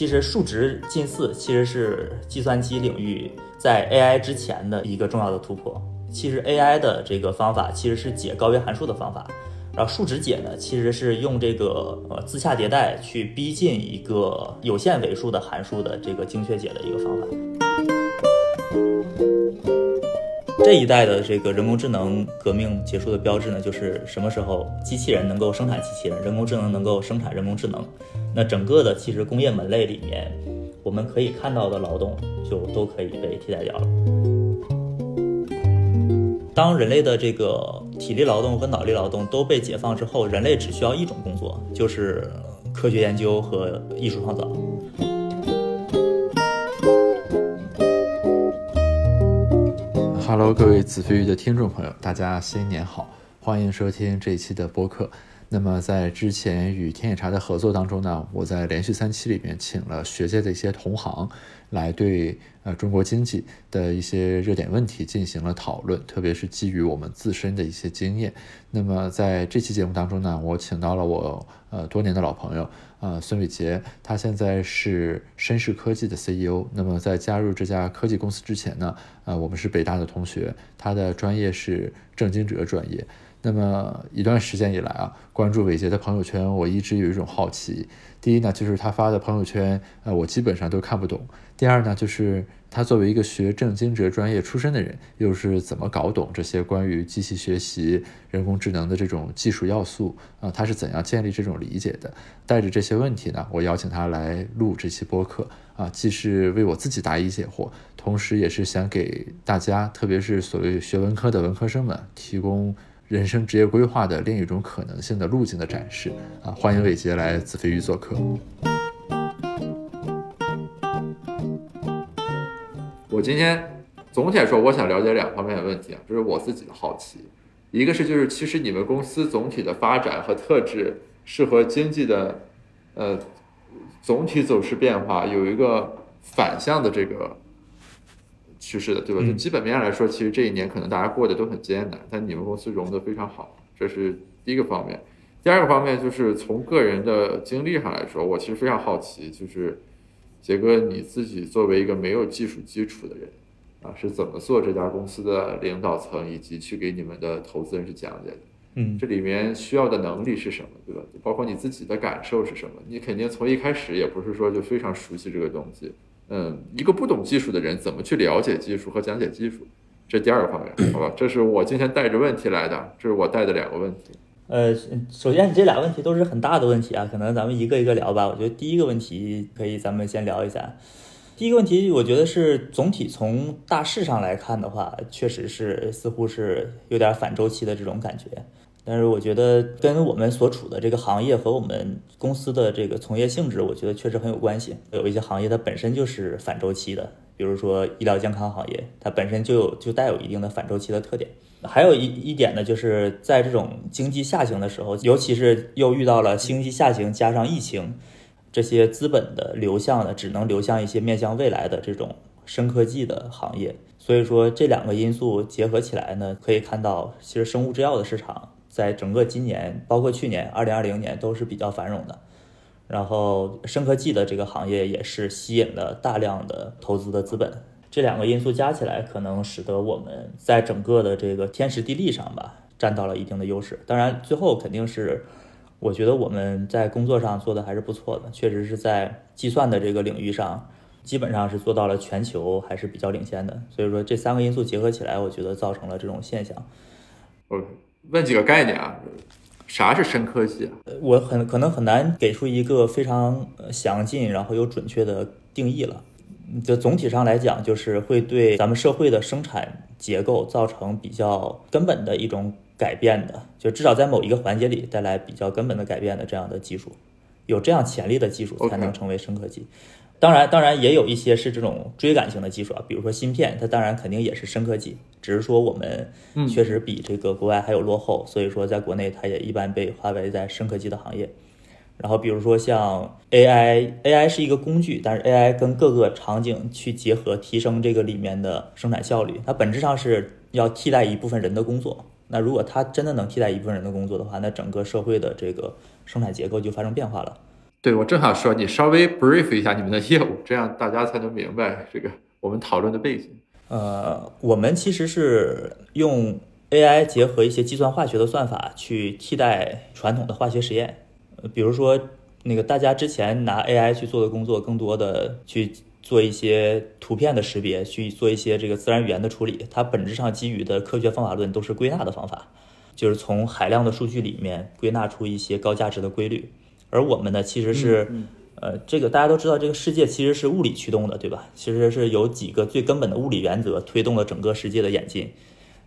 其实数值近似其实是计算机领域在 AI 之前的一个重要的突破。其实 AI 的这个方法其实是解高维函数的方法，然后数值解呢其实是用这个呃自洽迭代去逼近一个有限维数的函数的这个精确解的一个方法。这一代的这个人工智能革命结束的标志呢，就是什么时候机器人能够生产机器人，人工智能能够生产人工智能，那整个的其实工业门类里面，我们可以看到的劳动就都可以被替代掉了。当人类的这个体力劳动和脑力劳动都被解放之后，人类只需要一种工作，就是科学研究和艺术创造。Hello，各位子非鱼的听众朋友，大家新年好，欢迎收听这一期的播客。那么在之前与天眼查的合作当中呢，我在连续三期里面请了学界的一些同行，来对呃中国经济的一些热点问题进行了讨论，特别是基于我们自身的一些经验。那么在这期节目当中呢，我请到了我呃多年的老朋友呃孙伟杰，他现在是绅士科技的 CEO。那么在加入这家科技公司之前呢，呃我们是北大的同学，他的专业是政经哲专业。那么一段时间以来啊，关注伟杰的朋友圈，我一直有一种好奇。第一呢，就是他发的朋友圈，呃，我基本上都看不懂。第二呢，就是他作为一个学正经哲专业出身的人，又是怎么搞懂这些关于机器学习、人工智能的这种技术要素啊？他是怎样建立这种理解的？带着这些问题呢，我邀请他来录这期播客啊，既是为我自己答疑解惑，同时也是想给大家，特别是所谓学文科的文科生们提供。人生职业规划的另一种可能性的路径的展示啊！欢迎伟杰来子非鱼做客。我今天总体来说，我想了解两方面的问题啊，这是我自己的好奇。一个是就是，其实你们公司总体的发展和特质是和经济的呃总体走势变化有一个反向的这个。趋势的，对吧？就基本面来说，其实这一年可能大家过得都很艰难，但你们公司融得非常好，这是第一个方面。第二个方面就是从个人的经历上来说，我其实非常好奇，就是杰哥你自己作为一个没有技术基础的人啊，是怎么做这家公司的领导层，以及去给你们的投资人去讲解的？嗯，这里面需要的能力是什么，对吧？包括你自己的感受是什么？你肯定从一开始也不是说就非常熟悉这个东西。嗯，一个不懂技术的人怎么去了解技术和讲解技术？这第二个方面，好吧，这是我今天带着问题来的，这是我带的两个问题。呃，首先你这俩问题都是很大的问题啊，可能咱们一个一个聊吧。我觉得第一个问题可以咱们先聊一下。第一个问题，我觉得是总体从大势上来看的话，确实是似乎是有点反周期的这种感觉。但是我觉得跟我们所处的这个行业和我们公司的这个从业性质，我觉得确实很有关系。有一些行业它本身就是反周期的，比如说医疗健康行业，它本身就有就带有一定的反周期的特点。还有一一点呢，就是在这种经济下行的时候，尤其是又遇到了经济下行加上疫情，这些资本的流向呢，只能流向一些面向未来的这种深科技的行业。所以说这两个因素结合起来呢，可以看到其实生物制药的市场。在整个今年，包括去年二零二零年都是比较繁荣的，然后生科技的这个行业也是吸引了大量的投资的资本，这两个因素加起来，可能使得我们在整个的这个天时地利上吧，占到了一定的优势。当然，最后肯定是，我觉得我们在工作上做的还是不错的，确实是在计算的这个领域上，基本上是做到了全球还是比较领先的。所以说，这三个因素结合起来，我觉得造成了这种现象。OK。问几个概念啊？啥是深科技啊？我很可能很难给出一个非常详尽然后又准确的定义了。就总体上来讲，就是会对咱们社会的生产结构造成比较根本的一种改变的，就至少在某一个环节里带来比较根本的改变的这样的技术，有这样潜力的技术才能成为深科技。当然，当然也有一些是这种追赶型的技术啊，比如说芯片，它当然肯定也是深科技，只是说我们确实比这个国外还有落后，所以说在国内它也一般被划为在深科技的行业。然后比如说像 AI，AI 是一个工具，但是 AI 跟各个场景去结合，提升这个里面的生产效率，它本质上是要替代一部分人的工作。那如果它真的能替代一部分人的工作的话，那整个社会的这个生产结构就发生变化了。对我正想说，你稍微 brief 一下你们的业务，这样大家才能明白这个我们讨论的背景。呃，我们其实是用 AI 结合一些计算化学的算法去替代传统的化学实验。比如说那个大家之前拿 AI 去做的工作，更多的去做一些图片的识别，去做一些这个自然语言的处理。它本质上基于的科学方法论都是归纳的方法，就是从海量的数据里面归纳出一些高价值的规律。而我们呢，其实是，呃，这个大家都知道，这个世界其实是物理驱动的，对吧？其实是有几个最根本的物理原则推动了整个世界的演进。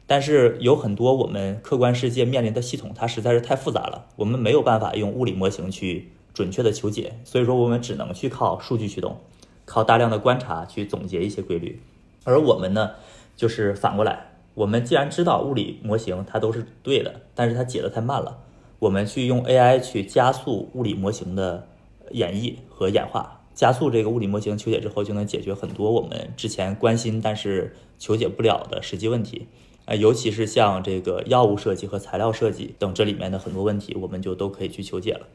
但是有很多我们客观世界面临的系统，它实在是太复杂了，我们没有办法用物理模型去准确的求解，所以说我们只能去靠数据驱动，靠大量的观察去总结一些规律。而我们呢，就是反过来，我们既然知道物理模型它都是对的，但是它解的太慢了。我们去用 AI 去加速物理模型的演绎和演化，加速这个物理模型求解之后，就能解决很多我们之前关心但是求解不了的实际问题。呃，尤其是像这个药物设计和材料设计等这里面的很多问题，我们就都可以去求解了。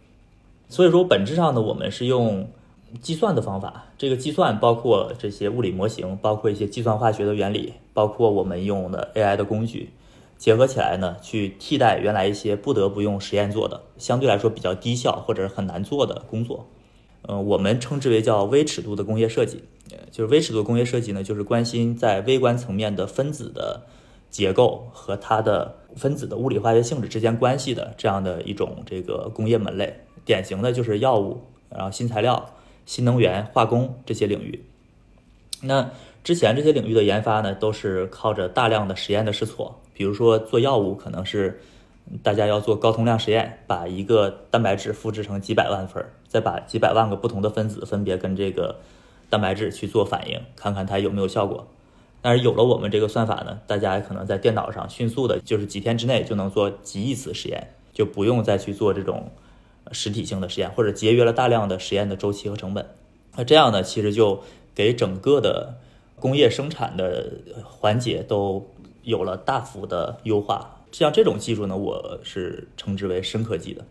所以说，本质上呢，我们是用计算的方法，这个计算包括这些物理模型，包括一些计算化学的原理，包括我们用的 AI 的工具。结合起来呢，去替代原来一些不得不用实验做的，相对来说比较低效或者很难做的工作。嗯，我们称之为叫微尺度的工业设计。就是微尺度工业设计呢，就是关心在微观层面的分子的结构和它的分子的物理化学性质之间关系的这样的一种这个工业门类。典型的就是药物，然后新材料、新能源、化工这些领域。那之前这些领域的研发呢，都是靠着大量的实验的试错。比如说做药物，可能是大家要做高通量实验，把一个蛋白质复制成几百万份，再把几百万个不同的分子分别跟这个蛋白质去做反应，看看它有没有效果。但是有了我们这个算法呢，大家可能在电脑上迅速的，就是几天之内就能做几亿次实验，就不用再去做这种实体性的实验，或者节约了大量的实验的周期和成本。那这样呢，其实就给整个的工业生产的环节都。有了大幅的优化，像这种技术呢，我是称之为深科技的。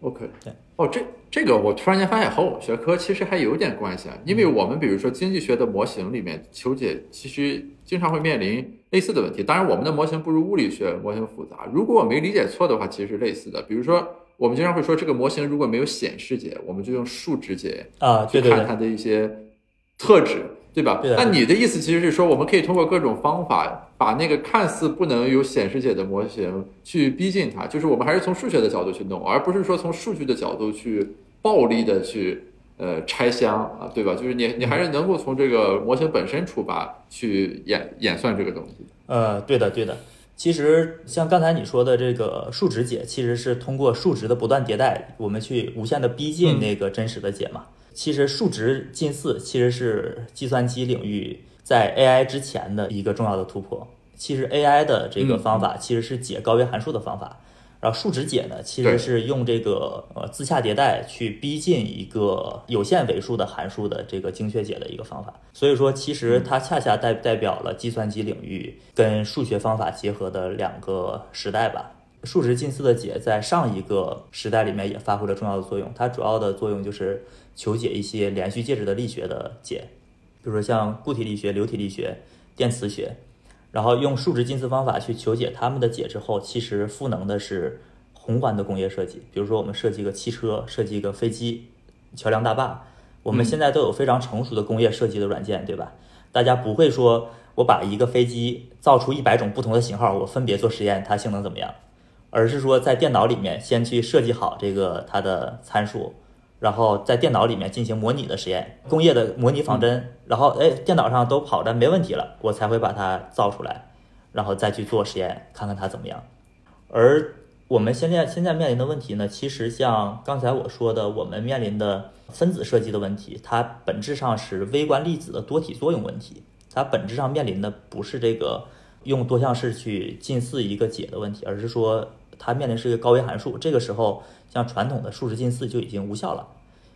OK，对，哦，这这个我突然间发现和我们学科其实还有点关系啊，因为我们比如说经济学的模型里面求解，其实经常会面临类似的问题。当然，我们的模型不如物理学模型复杂。如果我没理解错的话，其实是类似的。比如说，我们经常会说这个模型如果没有显示解，我们就用数值解啊，去看它的一些特质。对吧？那你的意思其实是说，我们可以通过各种方法，把那个看似不能有显示解的模型去逼近它，就是我们还是从数学的角度去弄，而不是说从数据的角度去暴力的去呃拆箱啊，对吧？就是你你还是能够从这个模型本身出发去演演算这个东西。呃，对的，对的。其实像刚才你说的这个数值解，其实是通过数值的不断迭代，我们去无限的逼近那个真实的解嘛。其实数值近似其实是计算机领域在 AI 之前的一个重要的突破。其实 AI 的这个方法其实是解高维函数的方法，然后数值解呢其实是用这个呃自下迭代去逼近一个有限维数的函数的这个精确解的一个方法。所以说，其实它恰恰代代表了计算机领域跟数学方法结合的两个时代吧。数值近似的解在上一个时代里面也发挥了重要的作用，它主要的作用就是。求解一些连续介质的力学的解，比如说像固体力学、流体力学、电磁学，然后用数值近似方法去求解它们的解之后，其实赋能的是宏观的工业设计。比如说我们设计一个汽车，设计一个飞机、桥梁大坝，我们现在都有非常成熟的工业设计的软件，对吧？大家不会说我把一个飞机造出一百种不同的型号，我分别做实验，它性能怎么样？而是说在电脑里面先去设计好这个它的参数。然后在电脑里面进行模拟的实验，工业的模拟仿真，然后哎，电脑上都跑着没问题了，我才会把它造出来，然后再去做实验，看看它怎么样。而我们现在现在面临的问题呢，其实像刚才我说的，我们面临的分子设计的问题，它本质上是微观粒子的多体作用问题，它本质上面临的不是这个用多项式去近似一个解的问题，而是说它面临是一个高维函数，这个时候。像传统的数值近似就已经无效了，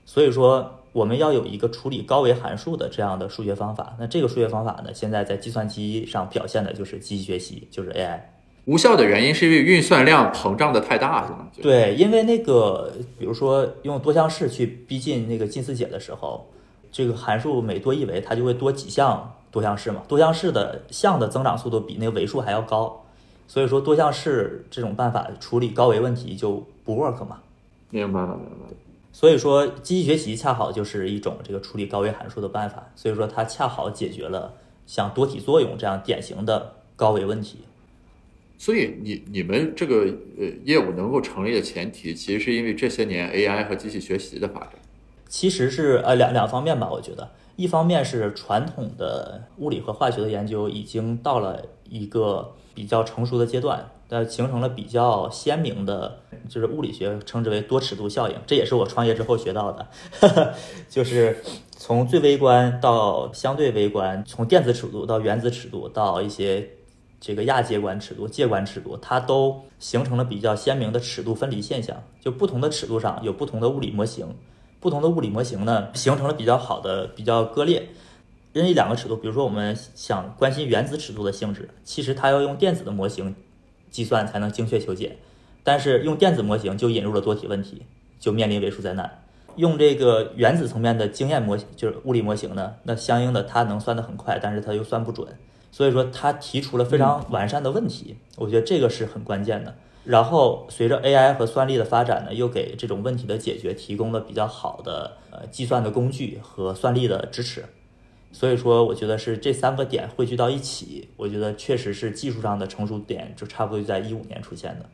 所以说我们要有一个处理高维函数的这样的数学方法。那这个数学方法呢，现在在计算机上表现的就是机器学习，就是 AI。无效的原因是因为运算量膨胀的太大，是吗？对，因为那个，比如说用多项式去逼近那个近似解的时候，这个函数每多一维，它就会多几项多项式嘛。多项式的项的增长速度比那个维数还要高，所以说多项式这种办法处理高维问题就不 work 嘛。明白了，明白了。所以说，机器学习恰好就是一种这个处理高维函数的办法，所以说它恰好解决了像多体作用这样典型的高维问题。所以你你们这个呃业务能够成立的前提，其实是因为这些年 AI 和机器学习的发展。其实是呃两两方面吧，我觉得，一方面是传统的物理和化学的研究已经到了一个比较成熟的阶段，呃，形成了比较鲜明的，就是物理学称之为多尺度效应，这也是我创业之后学到的，就是从最微观到相对微观，从电子尺度到原子尺度到一些。这个亚介观尺度、介观尺度，它都形成了比较鲜明的尺度分离现象。就不同的尺度上有不同的物理模型，不同的物理模型呢，形成了比较好的、比较割裂。任意两个尺度，比如说我们想关心原子尺度的性质，其实它要用电子的模型计算才能精确求解，但是用电子模型就引入了多体问题，就面临尾数灾难。用这个原子层面的经验模型，就是物理模型呢，那相应的它能算得很快，但是它又算不准。所以说，他提出了非常完善的问题，我觉得这个是很关键的。然后，随着 AI 和算力的发展呢，又给这种问题的解决提供了比较好的呃计算的工具和算力的支持。所以说，我觉得是这三个点汇聚到一起，我觉得确实是技术上的成熟点，就差不多就在一五年出现的。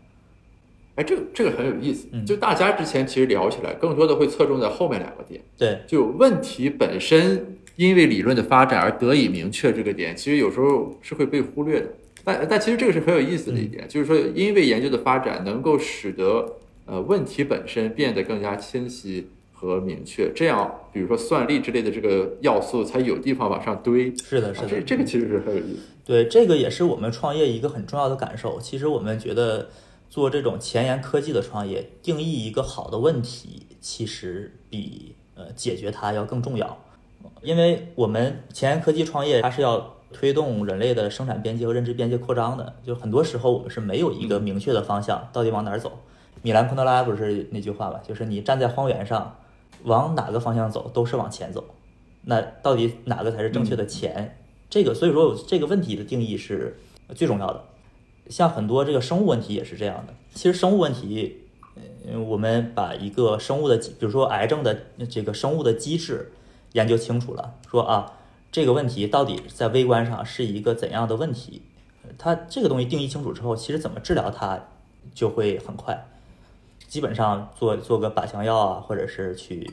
哎，这个这个很有意思，就大家之前其实聊起来，更多的会侧重在后面两个点，对，就问题本身。因为理论的发展而得以明确这个点，其实有时候是会被忽略的。但但其实这个是很有意思的一点，就是说，因为研究的发展能够使得呃问题本身变得更加清晰和明确，这样比如说算力之类的这个要素才有地方往上堆。是的，是的，这这个其实是很有意思。对，这个也是我们创业一个很重要的感受。其实我们觉得做这种前沿科技的创业，定义一个好的问题，其实比呃解决它要更重要。因为我们前沿科技创业，它是要推动人类的生产边界和认知边界扩张的。就很多时候，我们是没有一个明确的方向，到底往哪儿走。米兰昆德拉不是那句话吧？就是你站在荒原上，往哪个方向走都是往前走。那到底哪个才是正确的前？这个，所以说这个问题的定义是最重要的。像很多这个生物问题也是这样的。其实生物问题，嗯，我们把一个生物的，比如说癌症的这个生物的机制。研究清楚了，说啊，这个问题到底在微观上是一个怎样的问题？它这个东西定义清楚之后，其实怎么治疗它就会很快。基本上做做个靶向药啊，或者是去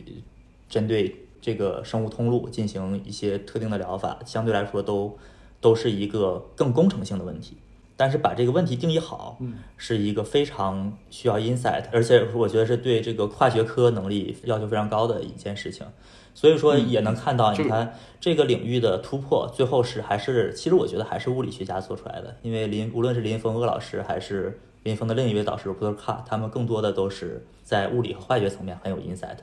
针对这个生物通路进行一些特定的疗法，相对来说都都是一个更工程性的问题。但是把这个问题定义好，是一个非常需要 insight，而且我觉得是对这个跨学科能力要求非常高的一件事情。所以说也能看到，你看这个领域的突破，最后是还是，其实我觉得还是物理学家做出来的。因为林无论是林峰鄂老师，还是林峰的另一位导师普特卡，他们更多的都是在物理和化学层面很有 insight，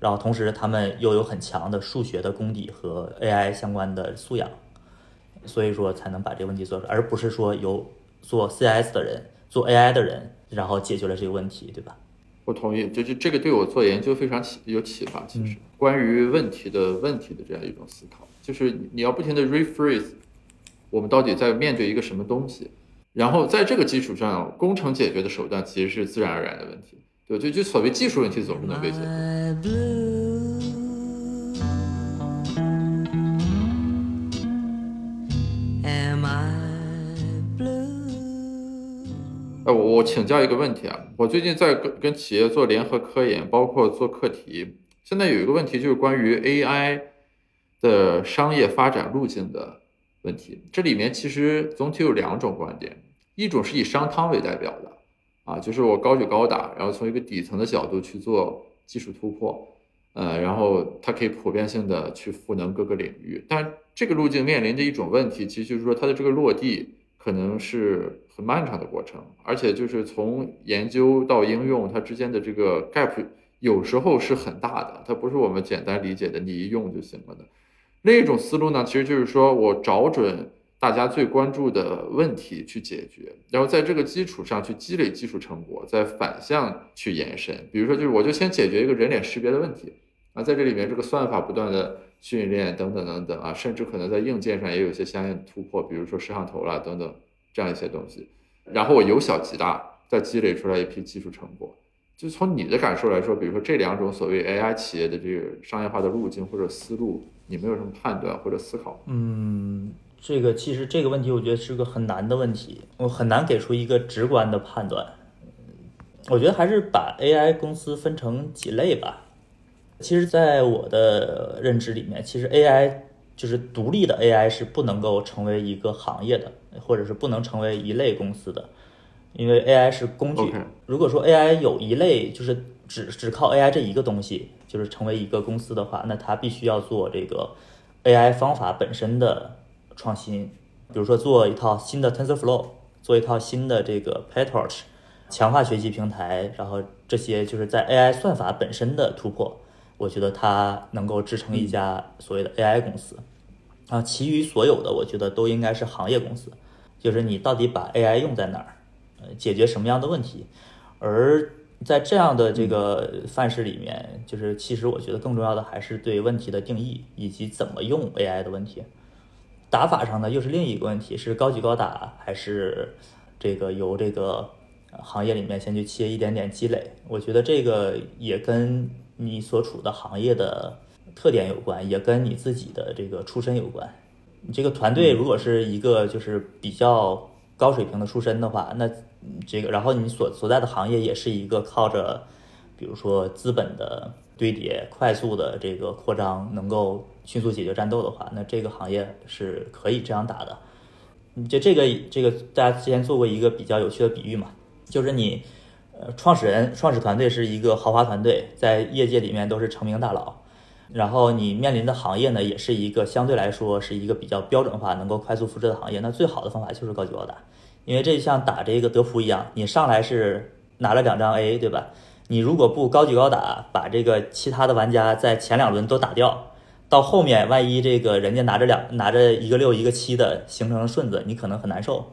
然后同时他们又有很强的数学的功底和 AI 相关的素养，所以说才能把这个问题做出来，而不是说由做 CS 的人做 AI 的人，然后解决了这个问题，对吧？我同意，就是这个对我做研究非常启有启发。其实关于问题的问题的这样一种思考，就是你要不停的 rephrase，我们到底在面对一个什么东西，然后在这个基础上，工程解决的手段其实是自然而然的问题，对就就所谓技术问题总是能被解决。哎，我我请教一个问题啊，我最近在跟跟企业做联合科研，包括做课题，现在有一个问题就是关于 AI 的商业发展路径的问题。这里面其实总体有两种观点，一种是以商汤为代表的，啊，就是我高举高打，然后从一个底层的角度去做技术突破，呃，然后它可以普遍性的去赋能各个领域。但这个路径面临着一种问题，其实就是说它的这个落地。可能是很漫长的过程，而且就是从研究到应用，它之间的这个 gap 有时候是很大的，它不是我们简单理解的你一用就行了的。另一种思路呢，其实就是说我找准大家最关注的问题去解决，然后在这个基础上去积累技术成果，再反向去延伸。比如说，就是我就先解决一个人脸识别的问题啊，在这里面这个算法不断的训练等等等等啊，甚至可能在硬件上也有一些相应突破，比如说摄像头啦等等这样一些东西。然后我由小及大，再积累出来一批技术成果。就从你的感受来说，比如说这两种所谓 AI 企业的这个商业化的路径或者思路，你没有什么判断或者思考？嗯。这个其实这个问题，我觉得是个很难的问题，我很难给出一个直观的判断。我觉得还是把 AI 公司分成几类吧。其实，在我的认知里面，其实 AI 就是独立的 AI 是不能够成为一个行业的，或者是不能成为一类公司的，因为 AI 是工具。如果说 AI 有一类，就是只只靠 AI 这一个东西，就是成为一个公司的话，那它必须要做这个 AI 方法本身的。创新，比如说做一套新的 TensorFlow，做一套新的这个 PyTorch，强化学习平台，然后这些就是在 AI 算法本身的突破，我觉得它能够支撑一家所谓的 AI 公司。啊，其余所有的我觉得都应该是行业公司，就是你到底把 AI 用在哪儿，呃，解决什么样的问题？而在这样的这个范式里面，就是其实我觉得更重要的还是对问题的定义以及怎么用 AI 的问题。打法上呢，又是另一个问题，是高举高打，还是这个由这个行业里面先去切一点点积累？我觉得这个也跟你所处的行业的特点有关，也跟你自己的这个出身有关。你这个团队如果是一个就是比较高水平的出身的话，那这个然后你所所在的行业也是一个靠着，比如说资本的堆叠、快速的这个扩张，能够。迅速解决战斗的话，那这个行业是可以这样打的。就这个这个，大家之前做过一个比较有趣的比喻嘛，就是你呃，创始人、创始团队是一个豪华团队，在业界里面都是成名大佬，然后你面临的行业呢，也是一个相对来说是一个比较标准化、能够快速复制的行业。那最好的方法就是高举高打，因为这像打这个德芙一样，你上来是拿了两张 A，对吧？你如果不高举高打，把这个其他的玩家在前两轮都打掉。到后面，万一这个人家拿着两拿着一个六一个七的形成了顺子，你可能很难受，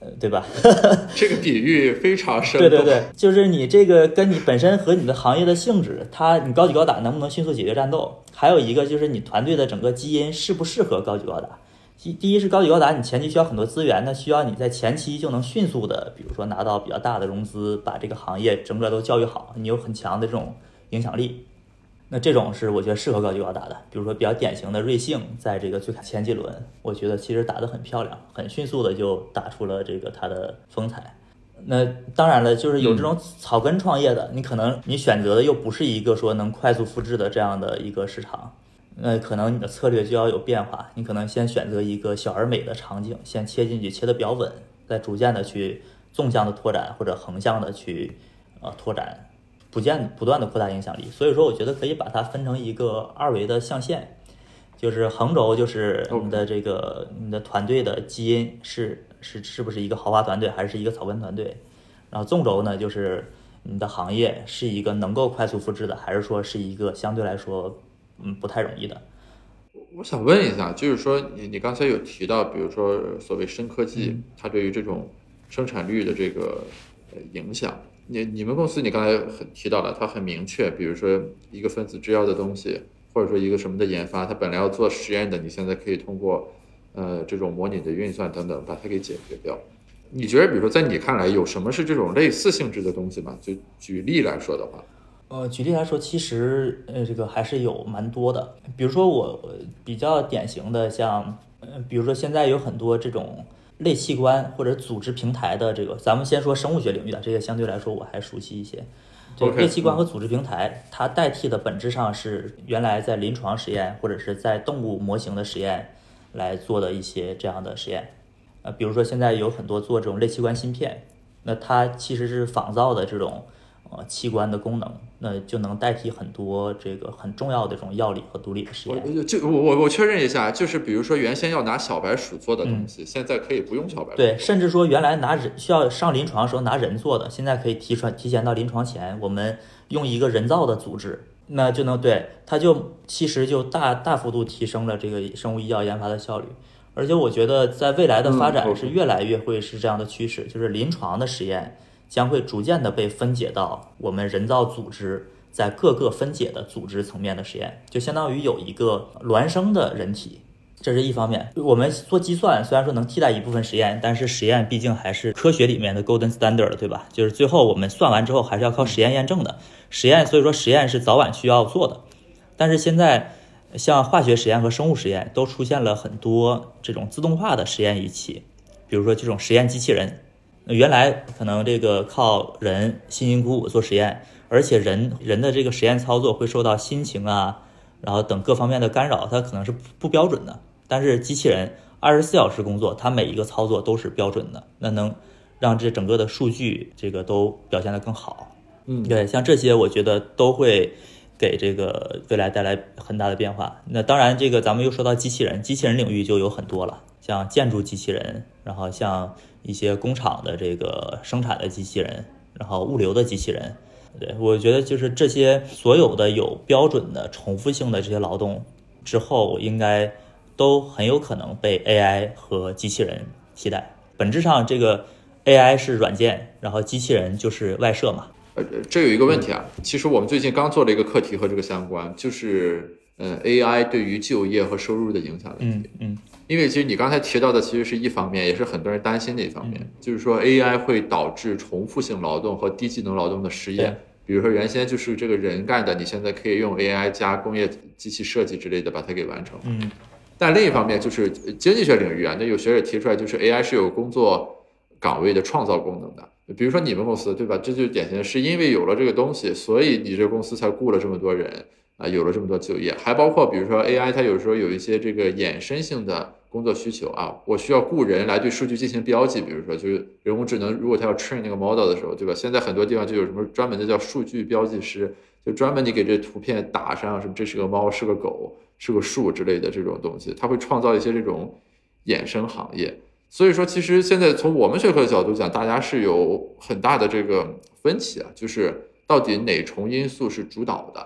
呃，对吧？这个比喻非常生动。对对对，就是你这个跟你本身和你的行业的性质，它你高举高打能不能迅速解决战斗？还有一个就是你团队的整个基因适不适合高举高打？第第一是高举高打，你前期需要很多资源，那需要你在前期就能迅速的，比如说拿到比较大的融资，把这个行业整个都教育好，你有很强的这种影响力。那这种是我觉得适合高举高打的，比如说比较典型的瑞幸，在这个最前几轮，我觉得其实打得很漂亮，很迅速的就打出了这个它的风采。那当然了，就是有这种草根创业的，你可能你选择的又不是一个说能快速复制的这样的一个市场，那可能你的策略就要有变化，你可能先选择一个小而美的场景，先切进去，切的比较稳，再逐渐的去纵向的拓展或者横向的去呃拓展。不见不断的扩大影响力，所以说我觉得可以把它分成一个二维的象限，就是横轴就是你的这个你的团队的基因是是是不是一个豪华团队还是一个草根团队，然后纵轴呢就是你的行业是一个能够快速复制的，还是说是一个相对来说嗯不太容易的。我想问一下，就是说你你刚才有提到，比如说所谓深科技，它对于这种生产率的这个影响。你你们公司，你刚才很提到了，它很明确，比如说一个分子制药的东西，或者说一个什么的研发，它本来要做实验的，你现在可以通过呃这种模拟的运算等等把它给解决掉。你觉得，比如说在你看来，有什么是这种类似性质的东西吗？就举例来说的话，呃，举例来说，其实呃这个还是有蛮多的。比如说我比较典型的，像呃比如说现在有很多这种。类器官或者组织平台的这个，咱们先说生物学领域的这个，相对来说我还熟悉一些。这类器官和组织平台，它代替的本质上是原来在临床实验或者是在动物模型的实验来做的一些这样的实验。呃，比如说现在有很多做这种类器官芯片，那它其实是仿造的这种。呃，器官的功能，那就能代替很多这个很重要的这种药理和毒理的实验。就我我我确认一下，就是比如说原先要拿小白鼠做的东西，现在可以不用小白鼠。对，甚至说原来拿人需要上临床的时候拿人做的，现在可以提出提前到临床前，我们用一个人造的组织，那就能对它就其实就大大幅度提升了这个生物医药研发的效率。而且我觉得在未来的发嗯展是越来越会是这样的趋势，就是临床的实验将会逐渐的被分解到我们人造组织在各个分解的组织层面的实验，就相当于有一个孪生的人体。这是一方面，我们做计算虽然说能替代一部分实验，但是实验毕竟还是科学里面的 golden standard，对吧？就是最后我们算完之后还是要靠实验验证的。实验，所以说实验是早晚需要做的。但是现在，像化学实验和生物实验都出现了很多这种自动化的实验仪器，比如说这种实验机器人。那原来可能这个靠人辛辛苦苦做实验，而且人人的这个实验操作会受到心情啊，然后等各方面的干扰，它可能是不标准的。但是机器人二十四小时工作，它每一个操作都是标准的，那能让这整个的数据这个都表现得更好。嗯对，像这些我觉得都会给这个未来带来很大的变化。那当然，这个咱们又说到机器人，机器人领域就有很多了，像建筑机器人，然后像一些工厂的这个生产的机器人，然后物流的机器人。对，我觉得就是这些所有的有标准的重复性的这些劳动之后，应该都很有可能被 AI 和机器人替代。本质上，这个 AI 是软件，然后机器人就是外设嘛。呃，这有一个问题啊，其实我们最近刚做了一个课题和这个相关，就是呃 AI 对于就业和收入的影响问题。嗯嗯因为其实你刚才提到的其实是一方面，也是很多人担心的一方面，就是说 AI 会导致重复性劳动和低技能劳动的失业对。比如说原先就是这个人干的，你现在可以用 AI 加工业机器设计之类的把它给完成。嗯但另一方面就是呃经济学领域啊，那有学者提出来，就是 AI 是有工作岗位的创造功能的。比如说你们公司对吧？这就典型的是因为有了这个东西，所以你这个公司才雇了这么多人啊，有了这么多就业。还包括比如说 AI，它有时候有一些这个衍生性的工作需求啊，我需要雇人来对数据进行标记。比如说就是人工智能，如果它要 train 那个 model 的时候，对吧？现在很多地方就有什么专门的叫数据标记师，就专门你给这图片打上什么这是个猫，是个狗，是个树之类的这种东西，它会创造一些这种衍生行业。所以说，其实现在从我们学科的角度讲，大家是有很大的这个分歧啊，就是到底哪重因素是主导的。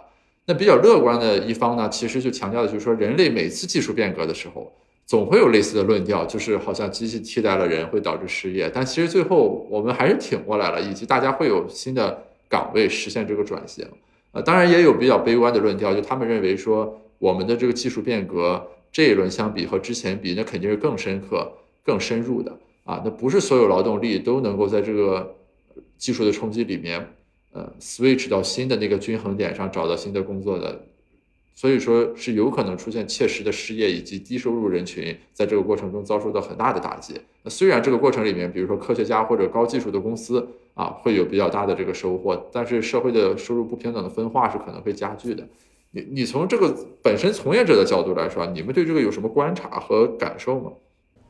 那比较乐观的一方呢，其实就强调的就是说，人类每次技术变革的时候，总会有类似的论调，就是好像机器替代了人会导致失业，但其实最后我们还是挺过来了，以及大家会有新的岗位实现这个转型。呃，当然也有比较悲观的论调，就他们认为说，我们的这个技术变革这一轮相比和之前比，那肯定是更深刻、更深入的啊。那不是所有劳动力都能够在这个技术的冲击里面，呃，switch 到新的那个均衡点上，找到新的工作的。所以说是有可能出现切实的失业，以及低收入人群在这个过程中遭受到很大的打击。那虽然这个过程里面，比如说科学家或者高技术的公司啊，会有比较大的这个收获，但是社会的收入不平等的分化是可能会加剧的。你你从这个本身从业者的角度来说，你们对这个有什么观察和感受吗？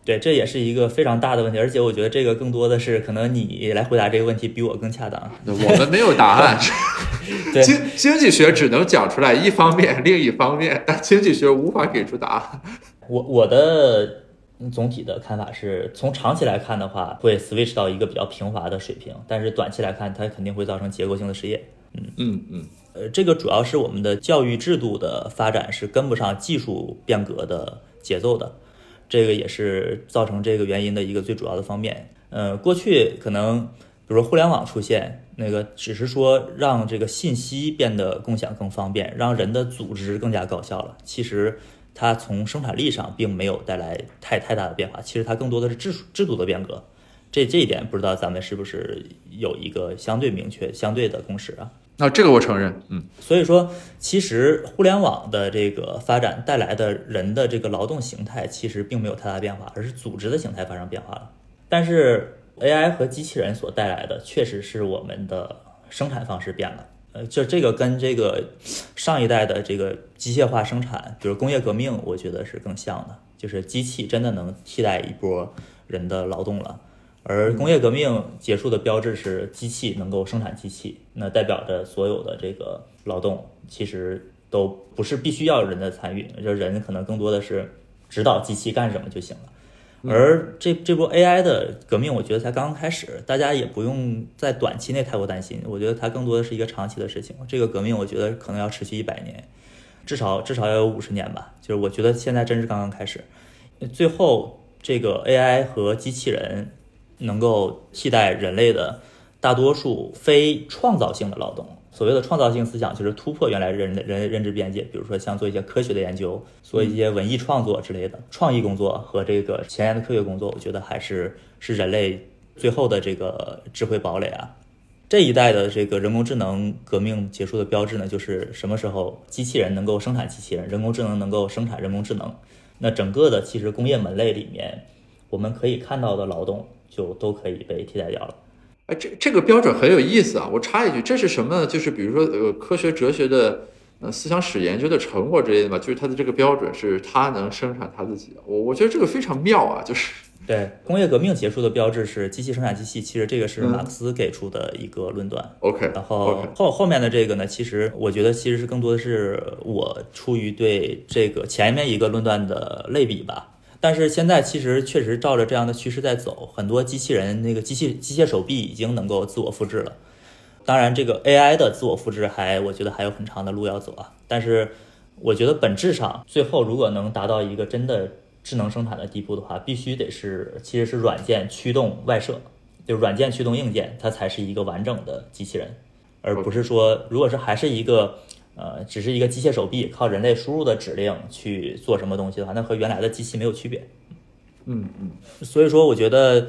对，这也是一个非常大的问题，而且我觉得这个更多的是可能你来回答这个问题比我更恰当。我们没有答案，对经经济学只能讲出来一方面，另一方面，但经济学无法给出答案。我我的总体的看法是从长期来看的话，会 switch 到一个比较平滑的水平，但是短期来看，它肯定会造成结构性的失业。嗯嗯嗯呃，这个主要是我们的教育制度的发展是跟不上技术变革的节奏的，这个也是造成这个原因的一个最主要的方面。呃，过去可能比如说互联网出现，那个只是说让这个信息变得共享更方便，让人的组织更加高效了。其实它从生产力上并没有带来太太大的变化，其实它更多的是制制度的变革。这这一点不知道咱们是不是有一个相对明确、相对的共识啊？那这个我承认，嗯所以说，其实互联网的这个发展带来的人的这个劳动形态其实并没有太大变化，而是组织的形态发生变化了。但是 AI 和机器人所带来的，确实是我们的生产方式变了。呃，就这个跟这个上一代的这个机械化生产，比如工业革命，我觉得是更像的，就是机器真的能替代一波人的劳动了。而工业革命结束的标志是机器能够生产机器，那代表着所有的这个劳动其实都不是必须要人的参与，就人可能更多的是指导机器干什么就行了。而这这波 AI 的革命，我觉得才刚刚开始，大家也不用在短期内太过担心。我觉得它更多的是一个长期的事情。这个革命，我觉得可能要持续一百年，至少至少要有五十年吧。就是我觉得现在真是刚刚开始。最后这个 AI 和机器人能够替代人类的大多数非创造性的劳动。所谓的创造性思想，就是突破原来人人认知边界，比如说像做一些科学的研究，做一些文艺创作之类的创意工作和这个前沿的科学工作，我觉得还是是人类最后的这个智慧堡垒啊。这一代的这个人工智能革命结束的标志呢，就是什么时候机器人能够生产机器人，人工智能能够生产人工智能，那整个的其实工业门类里面，我们可以看到的劳动就都可以被替代掉了。哎，这这个标准很有意思啊！我插一句，这是什么？就是比如说呃，科学哲学的呃思想史研究的成果之类的嘛？就是它的这个标准是它能生产它自己。我我觉得这个非常妙啊！就是对工业革命结束的标志是机器生产机器，其实这个是马克思给出的一个论断。OK，然后后后面的这个呢，其实我觉得其实是更多的是我出于对这个前面一个论断的类比吧。但是现在其实确实照着这样的趋势在走，很多机器人那个机器机械手臂已经能够自我复制了。当然，这个 AI 的自我复制还我觉得还有很长的路要走啊。但是我觉得本质上，最后如果能达到一个真的智能生产的地步的话，必须得是其实是软件驱动外设，就软件驱动硬件，它才是一个完整的机器人，而不是说如果是还是一个。呃，只是一个机械手臂，靠人类输入的指令去做什么东西的话，那和原来的机器没有区别。嗯嗯，所以说，我觉得，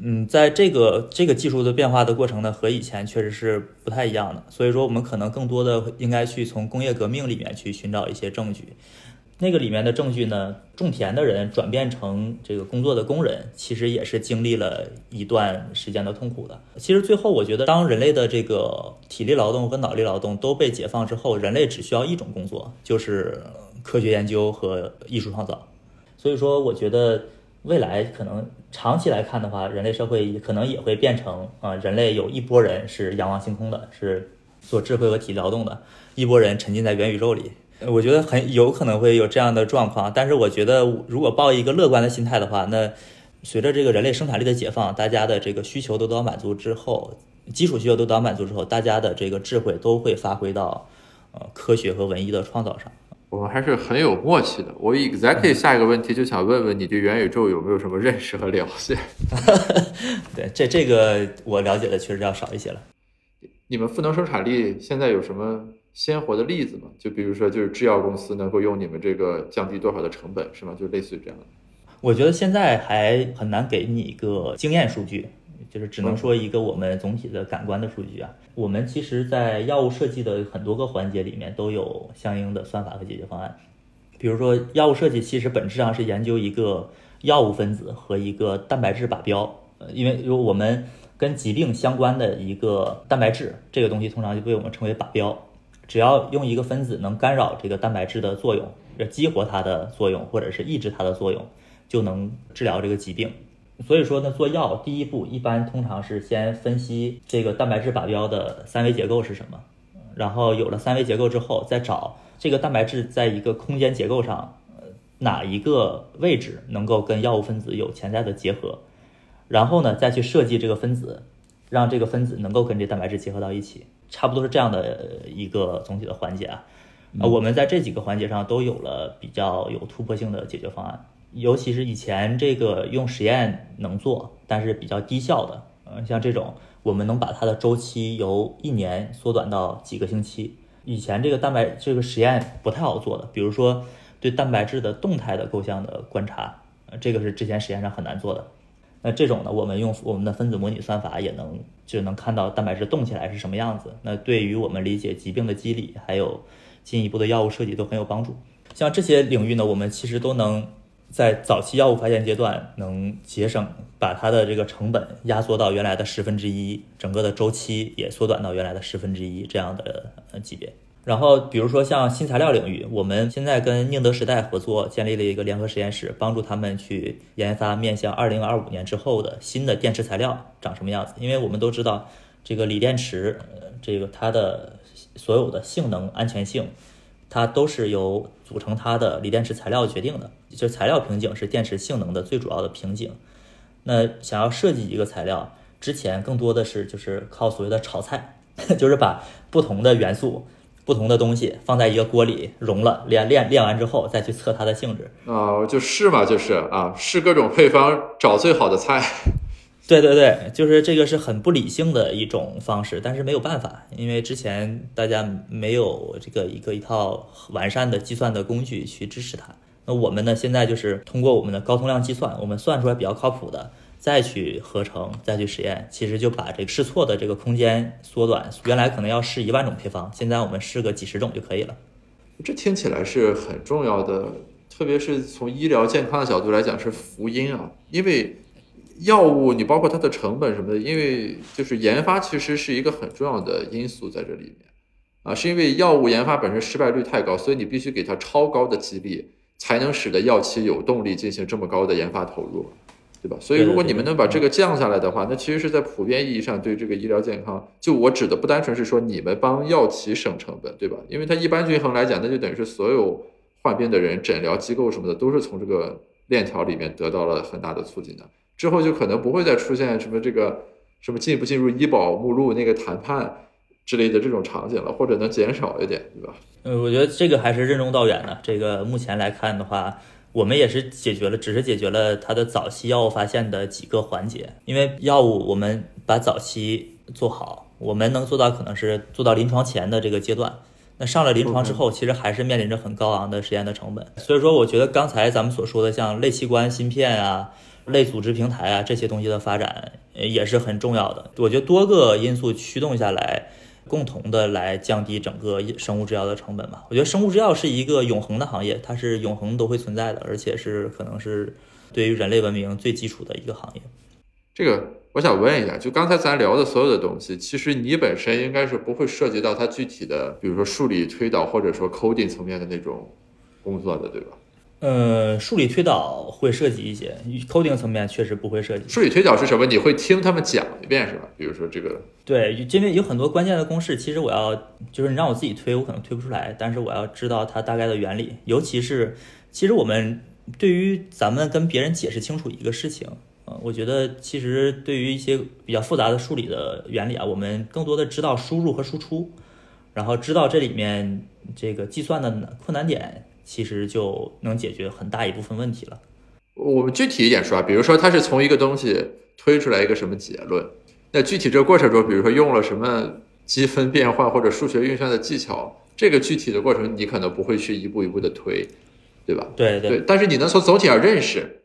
嗯，在这个这个技术的变化的过程呢，和以前确实是不太一样的。所以说，我们可能更多的应该去从工业革命里面去寻找一些证据。那个里面的证据呢，种田的人转变成这个工作的工人，其实也是经历了一段时间的痛苦的。其实最后，我觉得当人类的这个体力劳动和脑力劳动都被解放之后，人类只需要一种工作，就是科学研究和艺术创造。所以说，我觉得未来可能长期来看的话，人类社会可能也会变成啊，人类有一波人是仰望星空的，是做智慧和体力劳动的，一波人沉浸在元宇宙里。我觉得很有可能会有这样的状况，但是我觉得如果抱一个乐观的心态的话，那随着这个人类生产力的解放，大家的这个需求都得到满足之后，基础需求都得到满足之后，大家的这个智慧都会发挥到呃科学和文艺的创造上。我们还是很有默契的。我 exactly 下一个问题就想问问你对元宇宙有没有什么认识和了解？对，这这个我了解的确实要少一些了。你们赋能生产力现在有什么？鲜活的例子嘛，就比如说，就是制药公司能够用你们这个降低多少的成本，是吗？就类似于这样的。我觉得现在还很难给你一个经验数据，就是只能说一个我们总体的感官的数据啊。我们其实，在药物设计的很多个环节里面都有相应的算法和解决方案。比如说，药物设计其实本质上是研究一个药物分子和一个蛋白质靶标，呃，因为如果我们跟疾病相关的一个蛋白质，这个东西通常就被我们称为靶标。只要用一个分子能干扰这个蛋白质的作用，呃激活它的作用，或者是抑制它的作用，就能治疗这个疾病。所以说呢，做药第一步一般通常是先分析这个蛋白质靶标的三维结构是什么，然后有了三维结构之后，再找这个蛋白质在一个空间结构上，呃，哪一个位置能够跟药物分子有潜在的结合，然后呢，再去设计这个分子，让这个分子能够跟这蛋白质结合到一起。差不多是这样的一个总体的环节啊，啊，我们在这几个环节上都有了比较有突破性的解决方案，尤其是以前这个用实验能做，但是比较低效的，嗯，像这种，我们能把它的周期由一年缩短到几个星期。以前这个蛋白这个实验不太好做的，比如说对蛋白质的动态的构象的观察，呃，这个是之前实验上很难做的。那这种呢，我们用我们的分子模拟算法也能就能看到蛋白质动起来是什么样子。那对于我们理解疾病的机理，还有进一步的药物设计都很有帮助。像这些领域呢，我们其实都能在早期药物发现阶段能节省，把它的这个成本压缩到原来的十分之一，整个的周期也缩短到原来的十分之一这样的呃级别。然后，比如说像新材料领域，我们现在跟宁德时代合作，建立了一个联合实验室，帮助他们去研发面向二零二五年之后的新的电池材料长什么样子。因为我们都知道，这个锂电池，这个它的所有的性能、安全性，它都是由组成它的锂电池材料决定的。就是材料瓶颈是电池性能的最主要的瓶颈。那想要设计一个材料，之前更多的是就是靠所谓的炒菜，就是把不同的元素。不同的东西放在一个锅里融了，炼炼炼完之后再去测它的性质。啊，就是嘛，就是啊，试各种配方，找最好的菜。对对对，就是这个是很不理性的一种方式，但是没有办法，因为之前大家没有这个一个一套完善的计算的工具去支持它。那我们呢，现在就是通过我们的高通量计算，我们算出来比较靠谱的，再去合成，再去实验，其实就把这个试错的这个空间缩短。原来可能要试一万种配方，现在我们试个几十种就可以了。这听起来是很重要的，特别是从医疗健康的角度来讲是福音啊，因为。药物，你包括它的成本什么的，因为就是研发其实是一个很重要的因素在这里面，啊，是因为药物研发本身失败率太高，所以你必须给它超高的激励，才能使得药企有动力进行这么高的研发投入，对吧？所以如果你们能把这个降下来的话，那其实是在普遍意义上对这个医疗健康，就我指的不单纯是说你们帮药企省成本，对吧？因为它一般均衡来讲，那就等于是所有患病的人、诊疗机构什么的都是从这个链条里面得到了很大的促进的。之后就可能不会再出现什么这个什么进不进入医保目录那个谈判之类的这种场景了，或者能减少一点，对吧？嗯，我觉得这个还是任重道远的。这个目前来看的话，我们也是解决了，只是解决了它的早期药物发现的几个环节。因为药物我们把早期做好，我们能做到可能是做到临床前的这个阶段。那上了临床之后，其实还是面临着很高昂的实验的成本。所以说，我觉得刚才咱们所说的像类器官芯片啊。类组织平台啊，这些东西的发展也是很重要的。我觉得多个因素驱动下来，共同的来降低整个生物制药的成本吧。我觉得生物制药是一个永恒的行业，它是永恒都会存在的，而且是可能是对于人类文明最基础的一个行业。这个我想问一下，就刚才咱聊的所有的东西，其实你本身应该是不会涉及到它具体的，比如说数理推导或者说 coding 层面的那种工作的，对吧？呃，数理推导会涉及一些，coding 层面确实不会涉及。数理推导是什么？你会听他们讲一遍是吧？比如说这个，对，因为有很多关键的公式，其实我要就是你让我自己推，我可能推不出来，但是我要知道它大概的原理。尤其是，其实我们对于咱们跟别人解释清楚一个事情，呃，我觉得其实对于一些比较复杂的数理的原理啊，我们更多的知道输入和输出，然后知道这里面这个计算的困难点。其实就能解决很大一部分问题了。我们具体一点说啊，比如说它是从一个东西推出来一个什么结论，那具体这个过程中，比如说用了什么积分变换或者数学运算的技巧，这个具体的过程你可能不会去一步一步的推，对吧？对对。但是你能从总体上认识。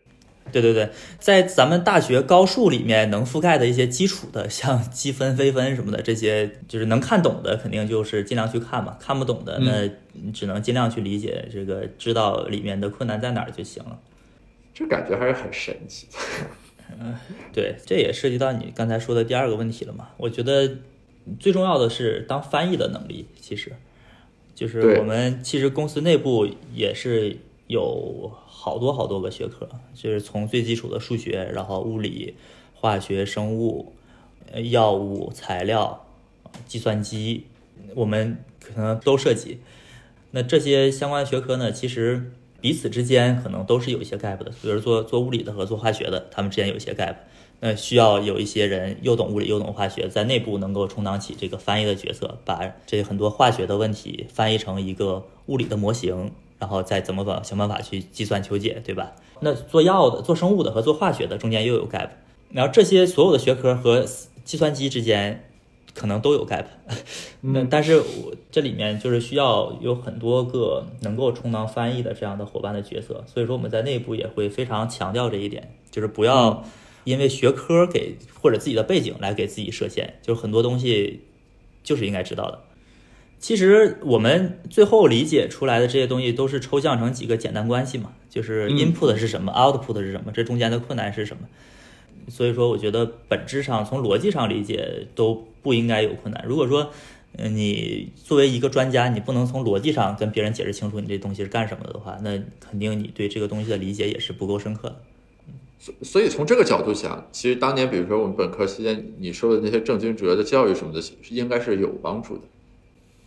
对对对，在咱们大学高数里面能覆盖的一些基础的，像 积分、微分什么的，这些就是能看懂的，肯定就是尽量去看嘛。看不懂的，那只能尽量去理解，这个知道里面的困难在哪儿就行了。这感觉还是很神奇。嗯，对，这也涉及到你刚才说的第二个问题了嘛？我觉得最重要的是当翻译的能力，其实就是我们其实公司内部也是有。好多好多个学科，就是从最基础的数学，然后物理、化学、生物、呃药物、材料、计算机，我们可能都涉及。那这些相关学科呢，其实彼此之间可能都是有一些 gap 的。比如做做物理的和做化学的，他们之间有一些 gap。那需要有一些人又懂物理又懂化学，在内部能够充当起这个翻译的角色，把这很多化学的问题翻译成一个物理的模型。然后再怎么把想办法去计算求解，对吧？那做药的、做生物的和做化学的中间又有 gap，然后这些所有的学科和计算机之间可能都有 gap。那但是我这里面就是需要有很多个能够充当翻译的这样的伙伴的角色，所以说我们在内部也会非常强调这一点，就是不要因为学科给或者自己的背景来给自己设限，就是很多东西就是应该知道的。其实我们最后理解出来的这些东西都是抽象成几个简单关系嘛，就是 input 是什么，output 是什么，这中间的困难是什么。所以说，我觉得本质上从逻辑上理解都不应该有困难。如果说，嗯，你作为一个专家，你不能从逻辑上跟别人解释清楚你这东西是干什么的话，那肯定你对这个东西的理解也是不够深刻的。所所以从这个角度想，其实当年比如说我们本科期间你受的那些正经哲的教育什么的，应该是有帮助的。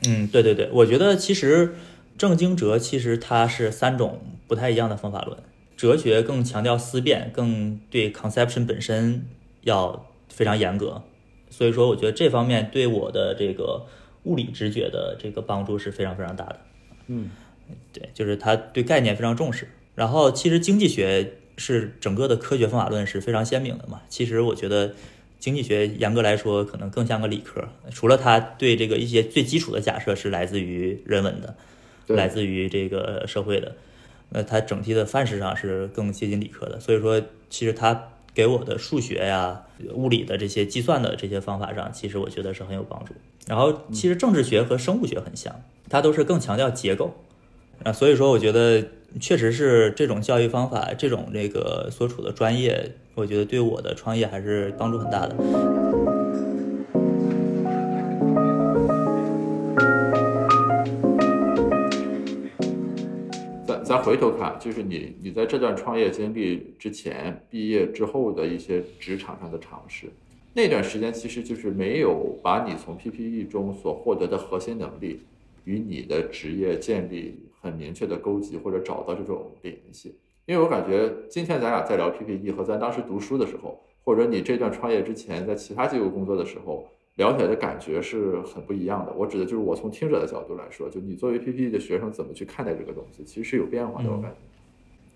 嗯，对对对，我觉得其实正经哲其实它是三种不太一样的方法论。哲学更强调思辨，更对 conception 本身要非常严格。所以说，我觉得这方面对我的这个物理直觉的这个帮助是非常非常大的。嗯，对，就是他对概念非常重视。然后其实经济学是整个的科学方法论是非常鲜明的嘛。其实我觉得经济学严格来说可能更像个理科，除了它对这个一些最基础的假设是来自于人文的，来自于这个社会的，那它整体的范式上是更接近理科的。所以说，其实它给我的数学呀、物理的这些计算的这些方法上，其实我觉得是很有帮助。然后，其实政治学和生物学很像，它都是更强调结构啊。所以说，我觉得确实是这种教育方法，这种这个所处的专业，我觉得对我的创业还是帮助很大的。咱咱回头看，就是你你在这段创业经历之前，毕业之后的一些职场上的尝试，那段时间其实就是没有把你从 PPE 中所获得的核心能力与你的职业建立很明确的勾结，或者找到这种联系。因为我感觉今天咱俩在聊 PPE 和咱当时读书的时候，或者你这段创业之前在其他机构工作的时候，聊起来的感觉是很不一样的。我指的就是我从听者的角度来说，就你作为 PPE 的学生怎么去看待这个东西，其实是有变化的。我感觉。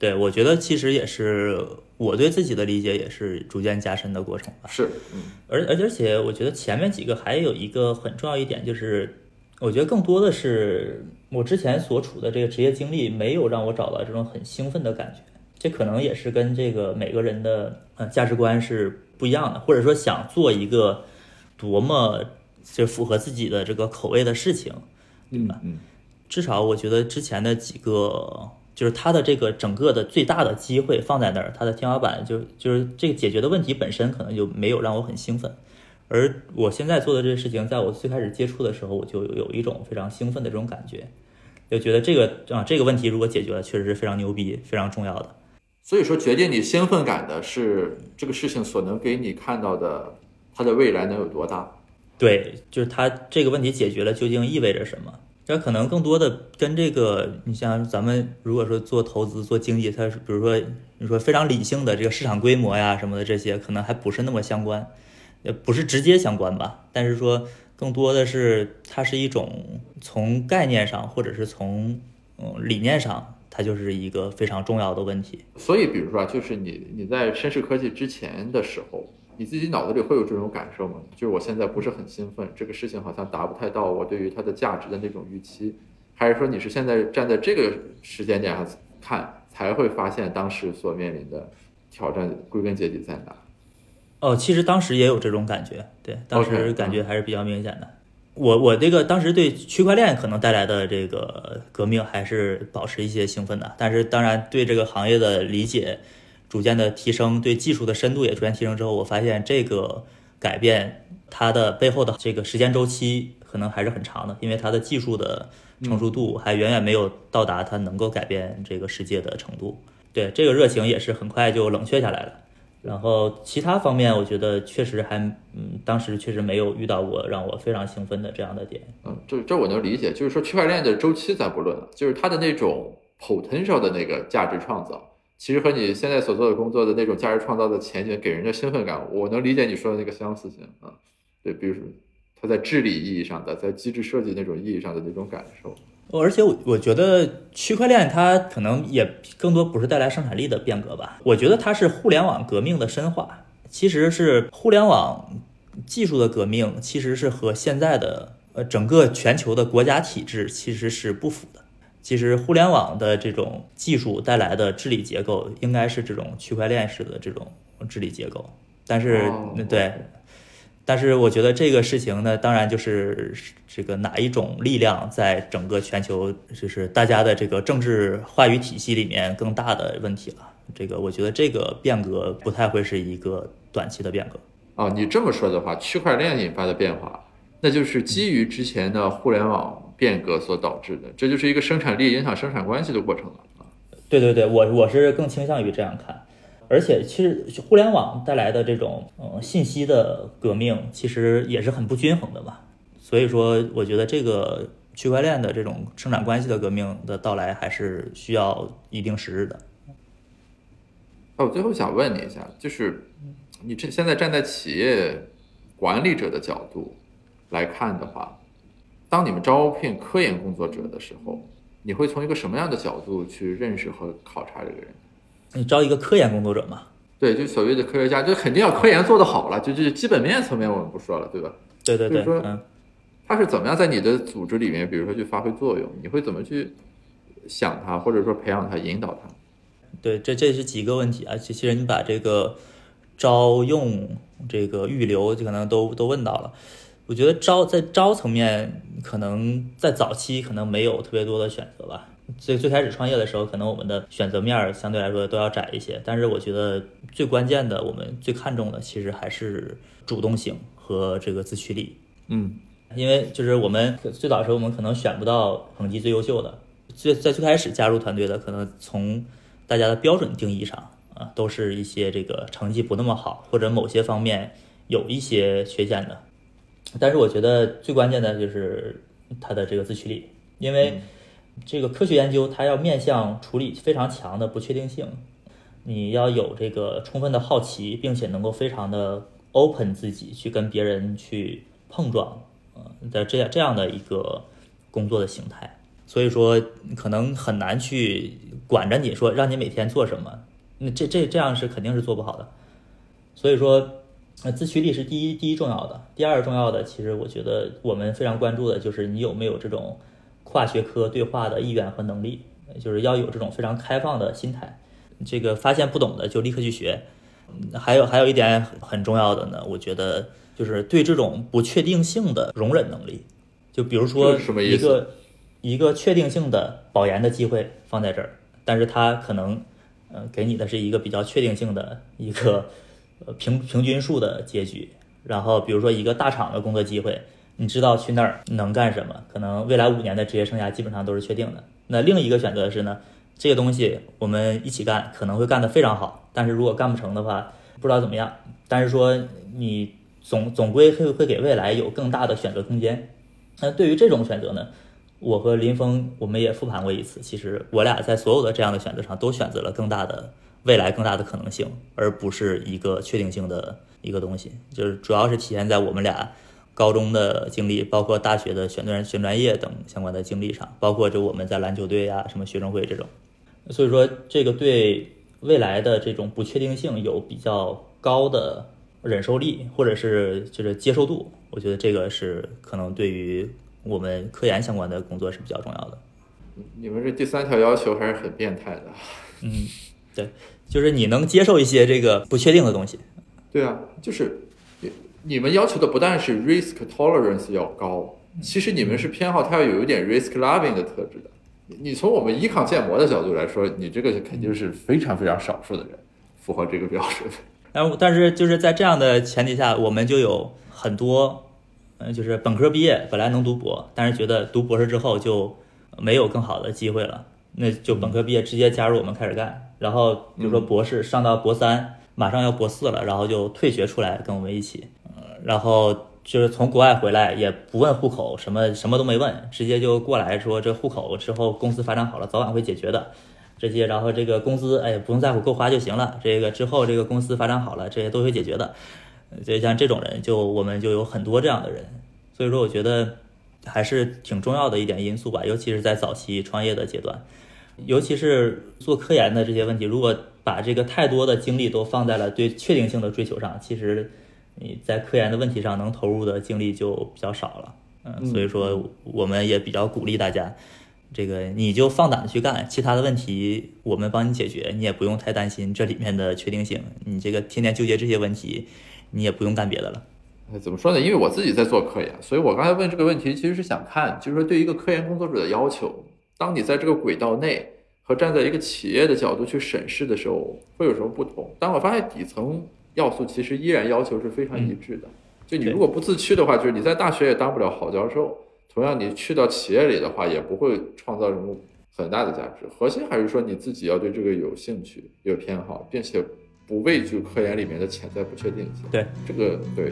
对，我觉得其实也是我对自己的理解也是逐渐加深的过程吧。是，嗯，而而而且我觉得前面几个还有一个很重要一点，就是我觉得更多的是我之前所处的这个职业经历没有让我找到这种很兴奋的感觉，这可能也是跟这个每个人的呃价值观是不一样的，或者说想做一个多么就符合自己的这个口味的事情，嗯嗯，至少我觉得之前的几个，就是他的这个整个的最大的机会放在那儿，他的天花板就就是这个解决的问题本身可能就没有让我很兴奋，而我现在做的这个事情，在我最开始接触的时候，我就有一种非常兴奋的这种感觉，就觉得这个啊这个问题如果解决了，确实是非常牛逼、非常重要的。所以说决定你兴奋感的是这个事情所能给你看到的它的未来能有多大。对，就是它这个问题解决了，究竟意味着什么？这可能更多的跟这个，你像咱们如果说做投资、做经济，它是比如说你说非常理性的这个市场规模呀什么的这些，可能还不是那么相关，也，不是直接相关吧。但是说更多的是它是一种从概念上或者是从嗯理念上，它就是一个非常重要的问题。所以，比如说啊，就是你你在绅士科技之前的时候，你自己脑子里会有这种感受吗？就是我现在不是很兴奋，这个事情好像达不太到我对于它的价值的那种预期，还是说你是现在站在这个时间点上看，才会发现当时所面临的挑战归根结底在哪？哦，其实当时也有这种感觉，对，当时感觉还是比较明显的。我我这个当时对区块链可能带来的这个革命还是保持一些兴奋的，但是当然对这个行业的理解逐渐的提升，对技术的深度也逐渐提升之后，我发现这个改变它的背后的这个时间周期可能还是很长的，因为它的技术的成熟度还远远没有到达它能够改变这个世界的程度。对，这个热情也是很快就冷却下来了。然后其他方面，我觉得确实还，嗯，当时确实没有遇到过让我非常兴奋的这样的点。嗯，这这我能理解，就是说区块链的周期咱不论，就是它的那种 potential 的那个价值创造，其实和你现在所做的工作的那种价值创造的前景给人的兴奋感，我能理解你说的那个相似性啊。对，比如说它在治理意义上的，在机制设计那种意义上的那种感受。而且我我觉得区块链它可能也更多不是带来生产力的变革吧，我觉得它是互联网革命的深化，其实是互联网技术的革命，其实是和现在的呃整个全球的国家体制其实是不符的。其实互联网的这种技术带来的治理结构，应该是这种区块链式的这种治理结构，但是、哦对。但是我觉得这个事情呢，当然就是这个哪一种力量在整个全球，就是大家的这个政治话语体系里面更大的问题了。这个我觉得这个变革不太会是一个短期的变革。哦，你这么说的话，区块链引发的变化，那就是基于之前的互联网变革所导致的，这就是一个生产力影响生产关系的过程了啊。对对对，我我是更倾向于这样看。而且，其实互联网带来的这种呃信息的革命，其实也是很不均衡的嘛。所以说，我觉得这个区块链的这种生产关系的革命的到来，还是需要一定时日的。那我最后想问你一下，就是你这现在站在企业管理者的角度来看的话，当你们招聘科研工作者的时候，你会从一个什么样的角度去认识和考察这个人？你招一个科研工作者嘛？对，就所谓的科学家，就肯定要科研做得好了，就就基本面层面我们不说了，对吧？对对对，嗯他是怎么样在你的组织里面，比如说去发挥作用？你会怎么去想他，或者说培养他、引导他？对，这这是几个问题啊。其实你把这个招用、这个预留，可能都都问到了。我觉得招在招层面，可能在早期可能没有特别多的选择吧。最最开始创业的时候，可能我们的选择面相对来说都要窄一些。但是我觉得最关键的，我们最看重的，其实还是主动性和这个自驱力。嗯，因为就是我们最早的时候，我们可能选不到恒基最优秀的。最在最开始加入团队的，可能从大家的标准定义上啊，都是一些这个成绩不那么好，或者某些方面有一些缺陷的。但是我觉得最关键的就是他的这个自驱力，因为这个科学研究它要面向处理非常强的不确定性，你要有这个充分的好奇，并且能够非常的 open 自己去跟别人去碰撞，呃的这样这样的一个工作的形态，所以说可能很难去管着你说让你每天做什么，那这这这样是肯定是做不好的，所以说。那自驱力是第一第一重要的，第二重要的，其实我觉得我们非常关注的就是你有没有这种跨学科对话的意愿和能力，就是要有这种非常开放的心态。这个发现不懂的就立刻去学。还有还有一点很重要的呢，我觉得就是对这种不确定性的容忍能力。就比如说一个一个确定性的保研的机会放在这儿，但是它可能呃给你的是一个比较确定性的一个。呃，平平均数的结局，然后比如说一个大厂的工作机会，你知道去那儿能干什么？可能未来五年的职业生涯基本上都是确定的。那另一个选择是呢，这个东西我们一起干，可能会干得非常好，但是如果干不成的话，不知道怎么样。但是说你总总归会会给未来有更大的选择空间。那对于这种选择呢，我和林峰我们也复盘过一次，其实我俩在所有的这样的选择上都选择了更大的。未来更大的可能性，而不是一个确定性的一个东西，就是主要是体现在我们俩高中的经历，包括大学的选专选专业等相关的经历上，包括就我们在篮球队啊、什么学生会这种，所以说这个对未来的这种不确定性有比较高的忍受力，或者是就是接受度，我觉得这个是可能对于我们科研相关的工作是比较重要的。你们这第三条要求还是很变态的，嗯。对，就是你能接受一些这个不确定的东西。对啊，就是你们要求的不但是 risk tolerance 要高，其实你们是偏好它要有一点 risk loving 的特质的。你从我们依抗建模的角度来说，你这个肯定是非常非常少数的人符合这个标准。但但是就是在这样的前提下，我们就有很多，嗯，就是本科毕业本来能读博，但是觉得读博士之后就没有更好的机会了。那就本科毕业直接加入我们开始干，然后比如说博士上到博三，马上要博四了，然后就退学出来跟我们一起，然后就是从国外回来也不问户口，什么什么都没问，直接就过来说这户口之后公司发展好了早晚会解决的，这些然后这个工资哎不用在乎够花就行了，这个之后这个公司发展好了这些都会解决的，就像这种人就我们就有很多这样的人，所以说我觉得还是挺重要的一点因素吧，尤其是在早期创业的阶段。尤其是做科研的这些问题，如果把这个太多的精力都放在了对确定性的追求上，其实你在科研的问题上能投入的精力就比较少了。嗯，所以说我们也比较鼓励大家，这个你就放胆去干，其他的问题我们帮你解决，你也不用太担心这里面的确定性。你这个天天纠结这些问题，你也不用干别的了。怎么说呢？因为我自己在做科研，所以我刚才问这个问题，其实是想看，就是说对一个科研工作者的要求。当你在这个轨道内和站在一个企业的角度去审视的时候，会有什么不同？但我发现底层要素其实依然要求是非常一致的。就你如果不自驱的话，就是你在大学也当不了好教授。同样，你去到企业里的话，也不会创造什么很大的价值。核心还是说你自己要对这个有兴趣、有偏好，并且不畏惧科研里面的潜在不确定性。对，这个对。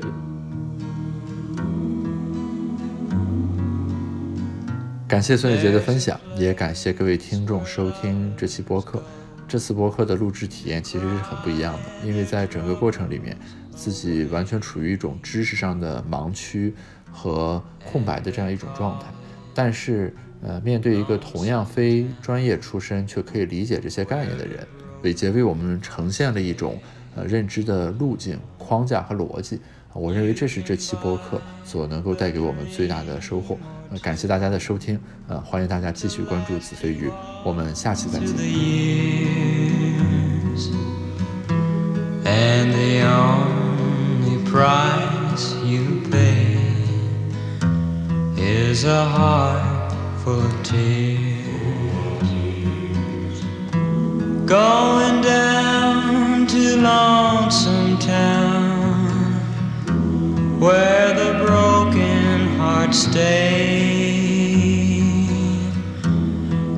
感谢孙宇杰的分享，也感谢各位听众收听这期播客。这次播客的录制体验其实是很不一样的，因为在整个过程里面，自己完全处于一种知识上的盲区和空白的这样一种状态。但是，呃，面对一个同样非专业出身却可以理解这些概念的人，伟杰为我们呈现了一种呃认知的路径、框架和逻辑。我认为这是这期播客所能够带给我们最大的收获。感谢大家的收听，呃，欢迎大家继续关注子非鱼，我们下期再见。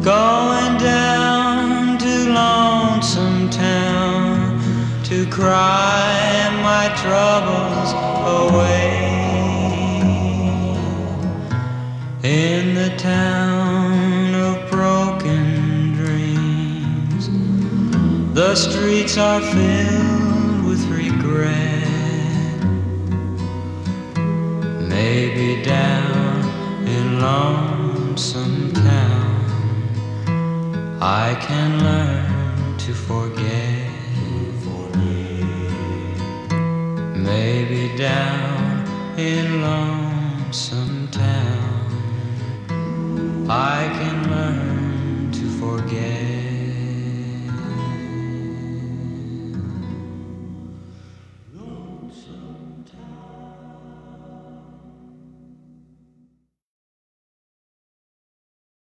Going down to Lonesome Town to cry my troubles away. In the town of broken dreams, the streets are filled with regret. Maybe down in Lonesome I can learn to forget. Maybe down in Lonesome Town, I can